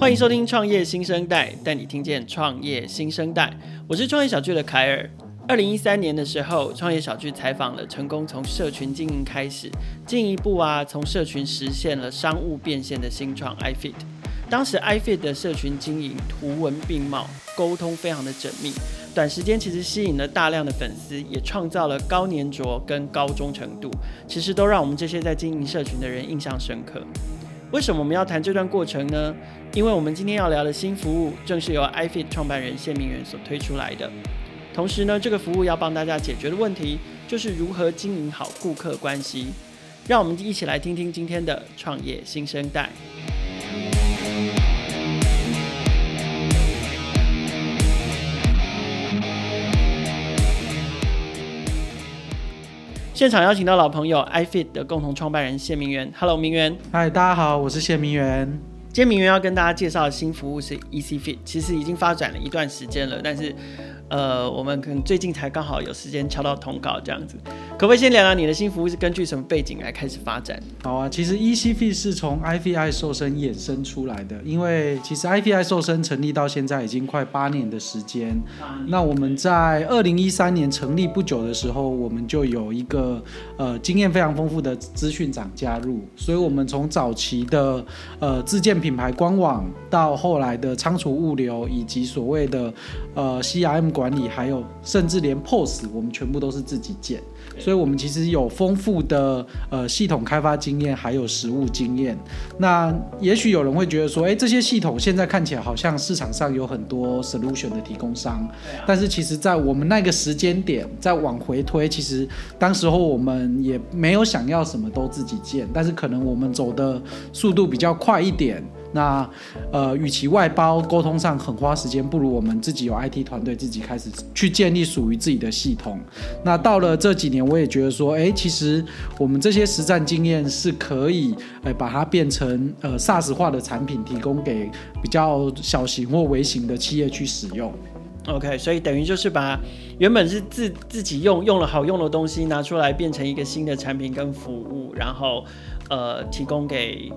欢迎收听创业新生代，带你听见创业新生代。我是创业小聚的凯尔。二零一三年的时候，创业小聚采访了成功从社群经营开始，进一步啊从社群实现了商务变现的新创 iFit。当时 iFit 的社群经营图文并茂，沟通非常的缜密，短时间其实吸引了大量的粉丝，也创造了高黏着跟高忠诚度，其实都让我们这些在经营社群的人印象深刻。为什么我们要谈这段过程呢？因为我们今天要聊的新服务，正是由 iFit 创办人谢明远所推出来的。同时呢，这个服务要帮大家解决的问题，就是如何经营好顾客关系。让我们一起来听听今天的创业新生代。现场邀请到老朋友 iFit 的共同创办人谢明元，Hello，明元。嗨，大家好，我是谢明元。今天明元要跟大家介绍的新服务是 ECFit，其实已经发展了一段时间了，但是。呃，我们可能最近才刚好有时间敲到通告这样子，可不可以先聊聊你的新服务是根据什么背景来开始发展？好啊，其实 ECFit 是从 iFit 瘦身衍生出来的，因为其实 iFit 瘦身成立到现在已经快八年的时间。那我们在二零一三年成立不久的时候，我们就有一个呃经验非常丰富的资讯长加入，所以我们从早期的呃自建品牌官网，到后来的仓储物流，以及所谓的呃 CRM。管理还有甚至连 POS 我们全部都是自己建，所以我们其实有丰富的呃系统开发经验，还有实务经验。那也许有人会觉得说，哎，这些系统现在看起来好像市场上有很多 solution 的提供商，但是其实在我们那个时间点再往回推，其实当时候我们也没有想要什么都自己建，但是可能我们走的速度比较快一点。那，呃，与其外包沟通上很花时间，不如我们自己有 IT 团队，自己开始去建立属于自己的系统。那到了这几年，我也觉得说，哎，其实我们这些实战经验是可以，哎，把它变成呃 SaaS 化的产品，提供给比较小型或微型的企业去使用。OK，所以等于就是把原本是自自己用用了好用的东西拿出来，变成一个新的产品跟服务，然后呃提供给。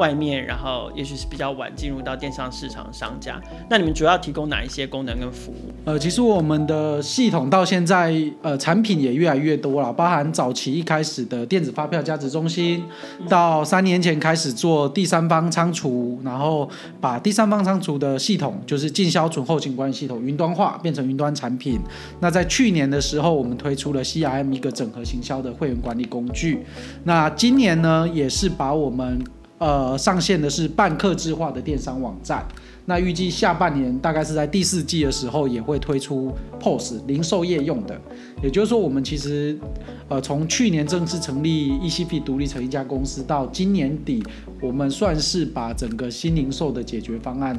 外面，然后也许是比较晚进入到电商市场的商家，那你们主要提供哪一些功能跟服务？呃，其实我们的系统到现在，呃，产品也越来越多了，包含早期一开始的电子发票价值中心，到三年前开始做第三方仓储，然后把第三方仓储的系统，就是进销存后勤管理系统云端化，变成云端产品。那在去年的时候，我们推出了 CRM 一个整合行销的会员管理工具。那今年呢，也是把我们呃，上线的是半客制化的电商网站，那预计下半年大概是在第四季的时候也会推出 POS 零售业用的。也就是说，我们其实呃从去年正式成立 ECP 独立成一家公司，到今年底，我们算是把整个新零售的解决方案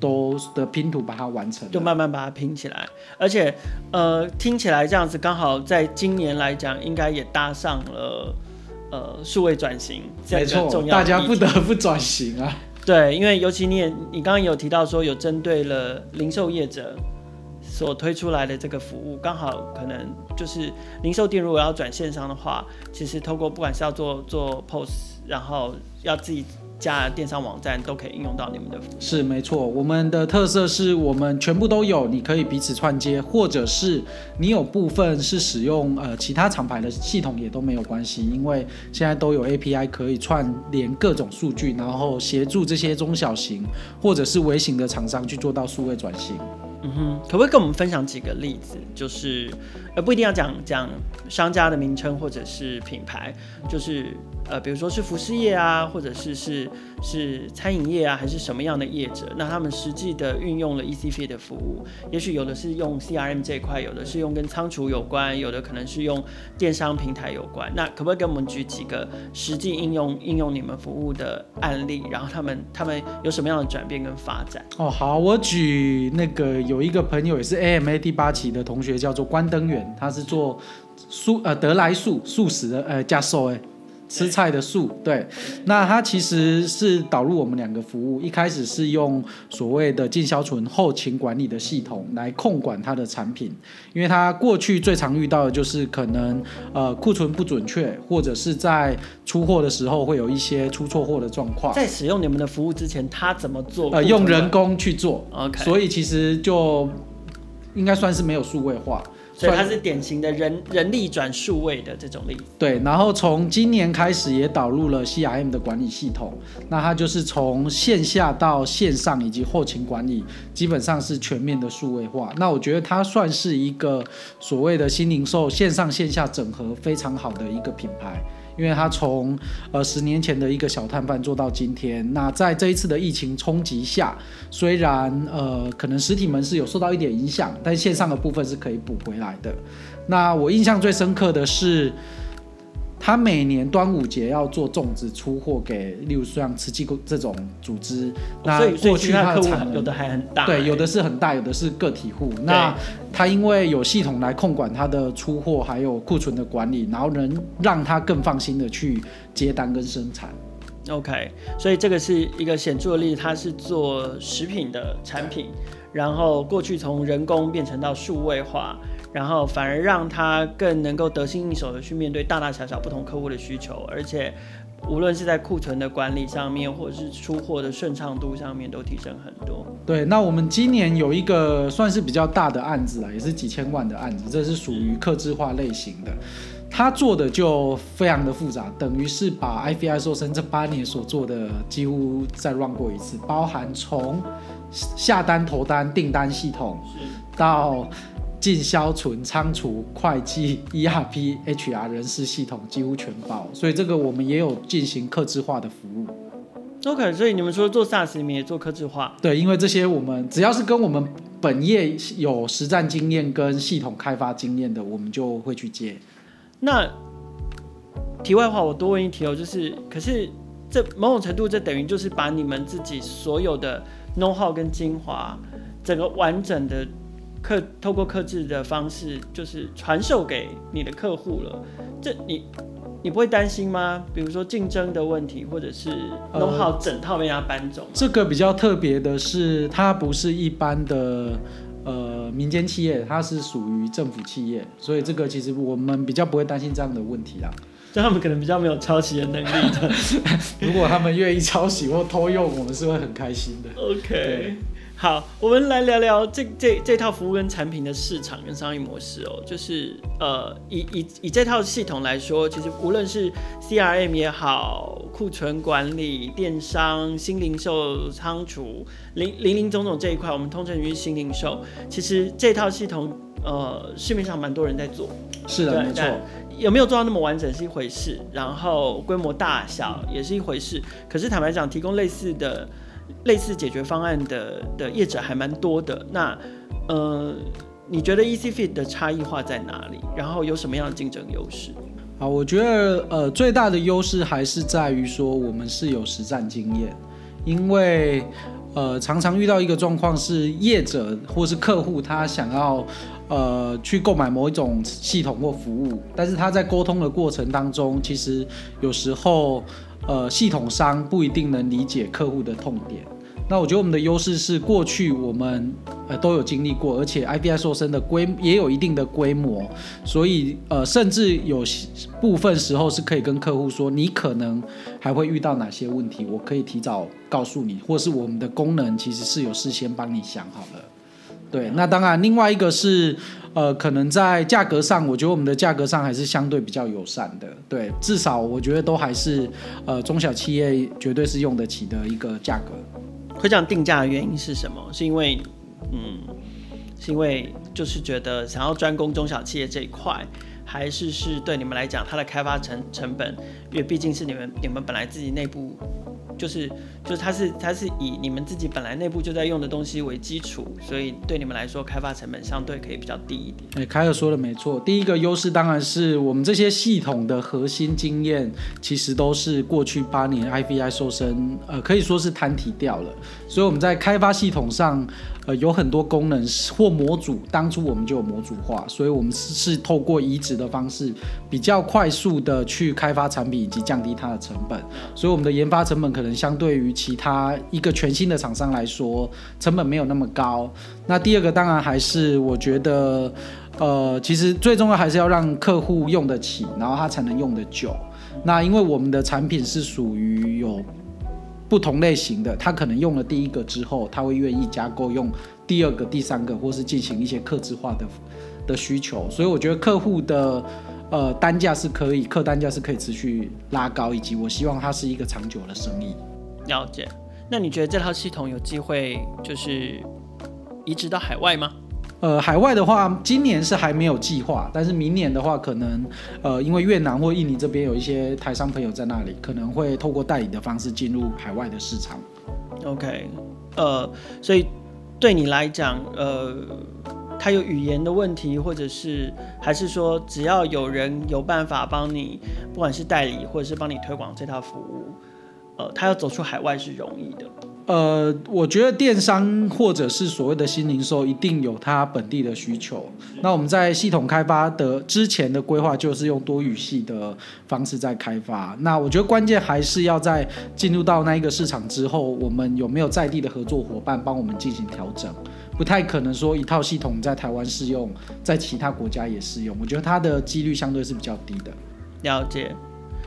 都的拼图把它完成，就慢慢把它拼起来。而且呃听起来这样子，刚好在今年来讲，应该也搭上了。呃，数位转型，没错，大家不得不转型啊。对，因为尤其你也，你刚刚有提到说，有针对了零售业者所推出来的这个服务，刚好可能就是零售店如果要转线上的话，其实透过不管是要做做 POS，然后要自己。加电商网站都可以应用到你们的服务。是没错，我们的特色是我们全部都有，你可以彼此串接，或者是你有部分是使用呃其他厂牌的系统也都没有关系，因为现在都有 API 可以串联各种数据，然后协助这些中小型或者是微型的厂商去做到数位转型。嗯哼，可不可以跟我们分享几个例子？就是呃不一定要讲讲商家的名称或者是品牌，就是。呃，比如说是服饰业啊，或者是是是餐饮业啊，还是什么样的业者？那他们实际的运用了 ECF 的服务，也许有的是用 CRM 这一块，有的是用跟仓储有关，有的可能是用电商平台有关。那可不可以给我们举几个实际应用应用你们服务的案例？然后他们他们有什么样的转变跟发展？哦，好，我举那个有有一个朋友也是 AMA 第八期的同学，叫做关登远，他是做素呃得来素素食的呃教授哎。吃菜的素，对，那它其实是导入我们两个服务，一开始是用所谓的进销存后勤管理的系统来控管它的产品，因为它过去最常遇到的就是可能呃库存不准确，或者是在出货的时候会有一些出错货的状况。在使用你们的服务之前，他怎么做？呃，用人工去做，OK，所以其实就应该算是没有数位化。所以它是典型的人人力转数位的这种例子。对，然后从今年开始也导入了 CRM 的管理系统，那它就是从线下到线上以及后勤管理，基本上是全面的数位化。那我觉得它算是一个所谓的新零售线上线下整合非常好的一个品牌。因为他从呃十年前的一个小摊贩做到今天，那在这一次的疫情冲击下，虽然呃可能实体门市有受到一点影响，但线上的部分是可以补回来的。那我印象最深刻的是。他每年端午节要做粽子出货给，例如像慈济这种组织。那过去他的产能有的还很大，对，有的是很大，有的是个体户。那他因为有系统来控管他的出货，还有库存的管理，然后能让他更放心的去接单跟生产。OK，所以这个是一个显著的例子，他是做食品的产品，然后过去从人工变成到数位化。然后反而让他更能够得心应手的去面对大大小小不同客户的需求，而且无论是在库存的管理上面，或者是出货的顺畅度上面，都提升很多。对，那我们今年有一个算是比较大的案子啦，也是几千万的案子，这是属于客制化类型的。他做的就非常的复杂，等于是把 IVI 瘦身这八年所做的几乎再 run 过一次，包含从下单、投单、订单系统到。进销存、仓储、会计、ERP、HR、人事系统几乎全包，所以这个我们也有进行客制化的服务。OK，所以你们说做 SaaS，你们也做客制化？对，因为这些我们只要是跟我们本业有实战经验跟系统开发经验的，我们就会去接。那题外话，我多问一题哦，就是，可是这某种程度，这等于就是把你们自己所有的 know how 跟精华，整个完整的。客透过克制的方式，就是传授给你的客户了。这你你不会担心吗？比如说竞争的问题，或者是弄好整套被人家搬走，呃。这个比较特别的是，它不是一般的呃民间企业，它是属于政府企业，所以这个其实我们比较不会担心这样的问题啦。就他们可能比较没有抄袭的能力的。如果他们愿意抄袭或偷用，我们是会很开心的。OK。好，我们来聊聊这这这套服务跟产品的市场跟商业模式哦。就是呃，以以以这套系统来说，其实无论是 CRM 也好，库存管理、电商、新零售、仓储、零零零总总这一块，我们通称于新零售。其实这套系统呃，市面上蛮多人在做。是的，没错。有没有做到那么完整是一回事，然后规模大小也是一回事。可是坦白讲，提供类似的。类似解决方案的的业者还蛮多的，那呃，你觉得 ECFIT 的差异化在哪里？然后有什么样的竞争优势？啊，我觉得呃最大的优势还是在于说我们是有实战经验，因为呃常常遇到一个状况是业者或是客户他想要呃去购买某一种系统或服务，但是他在沟通的过程当中，其实有时候。呃，系统商不一定能理解客户的痛点。那我觉得我们的优势是过去我们呃都有经历过，而且 I B I 瘦身的规也有一定的规模，所以呃甚至有部分时候是可以跟客户说，你可能还会遇到哪些问题，我可以提早告诉你，或是我们的功能其实是有事先帮你想好了。对，那当然另外一个是。呃，可能在价格上，我觉得我们的价格上还是相对比较友善的。对，至少我觉得都还是呃中小企业绝对是用得起的一个价格。会这样定价的原因是什么？是因为嗯，是因为就是觉得想要专攻中小企业这一块，还是是对你们来讲它的开发成成本，因为毕竟是你们你们本来自己内部就是就是它是它是以你们自己本来内部就在用的东西为基础，所以对你们来说开发成本相对可以比较低一点。哎，凯尔说的没错，第一个优势当然是我们这些系统的核心经验，其实都是过去八年 IVI 瘦身，呃，可以说是摊提掉了，所以我们在开发系统上。呃，有很多功能或模组，当初我们就有模组化，所以我们是是透过移植的方式，比较快速的去开发产品以及降低它的成本，所以我们的研发成本可能相对于其他一个全新的厂商来说，成本没有那么高。那第二个当然还是我觉得，呃，其实最重要还是要让客户用得起，然后他才能用得久。那因为我们的产品是属于有。不同类型的，他可能用了第一个之后，他会愿意加购用第二个、第三个，或是进行一些客制化的的需求。所以我觉得客户的呃单价是可以，客单价是可以持续拉高，以及我希望它是一个长久的生意。了解。那你觉得这套系统有机会就是移植到海外吗？呃，海外的话，今年是还没有计划，但是明年的话，可能呃，因为越南或印尼这边有一些台商朋友在那里，可能会透过代理的方式进入海外的市场。OK，呃，所以对你来讲，呃，他有语言的问题，或者是还是说，只要有人有办法帮你，不管是代理或者是帮你推广这套服务，呃，他要走出海外是容易的。呃，我觉得电商或者是所谓的新零售，一定有它本地的需求。那我们在系统开发的之前的规划，就是用多语系的方式在开发。那我觉得关键还是要在进入到那一个市场之后，我们有没有在地的合作伙伴帮我们进行调整？不太可能说一套系统在台湾适用，在其他国家也适用。我觉得它的几率相对是比较低的。了解。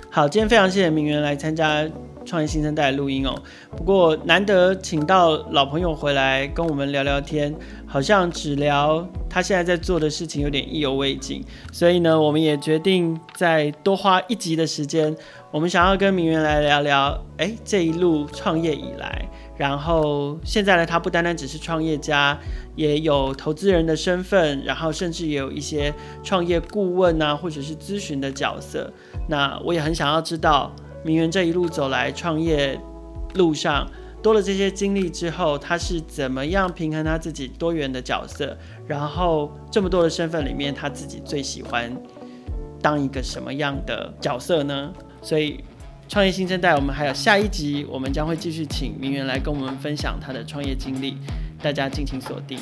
好，今天非常谢谢明媛来参加。创业新生代的录音哦，不过难得请到老朋友回来跟我们聊聊天，好像只聊他现在在做的事情有点意犹未尽，所以呢，我们也决定再多花一集的时间，我们想要跟明媛来聊聊，哎，这一路创业以来，然后现在呢，他不单单只是创业家，也有投资人的身份，然后甚至也有一些创业顾问啊，或者是咨询的角色，那我也很想要知道。明媛这一路走来，创业路上多了这些经历之后，他是怎么样平衡他自己多元的角色？然后这么多的身份里面，他自己最喜欢当一个什么样的角色呢？所以，创业新生代，我们还有下一集，我们将会继续请明媛来跟我们分享他的创业经历，大家敬请锁定。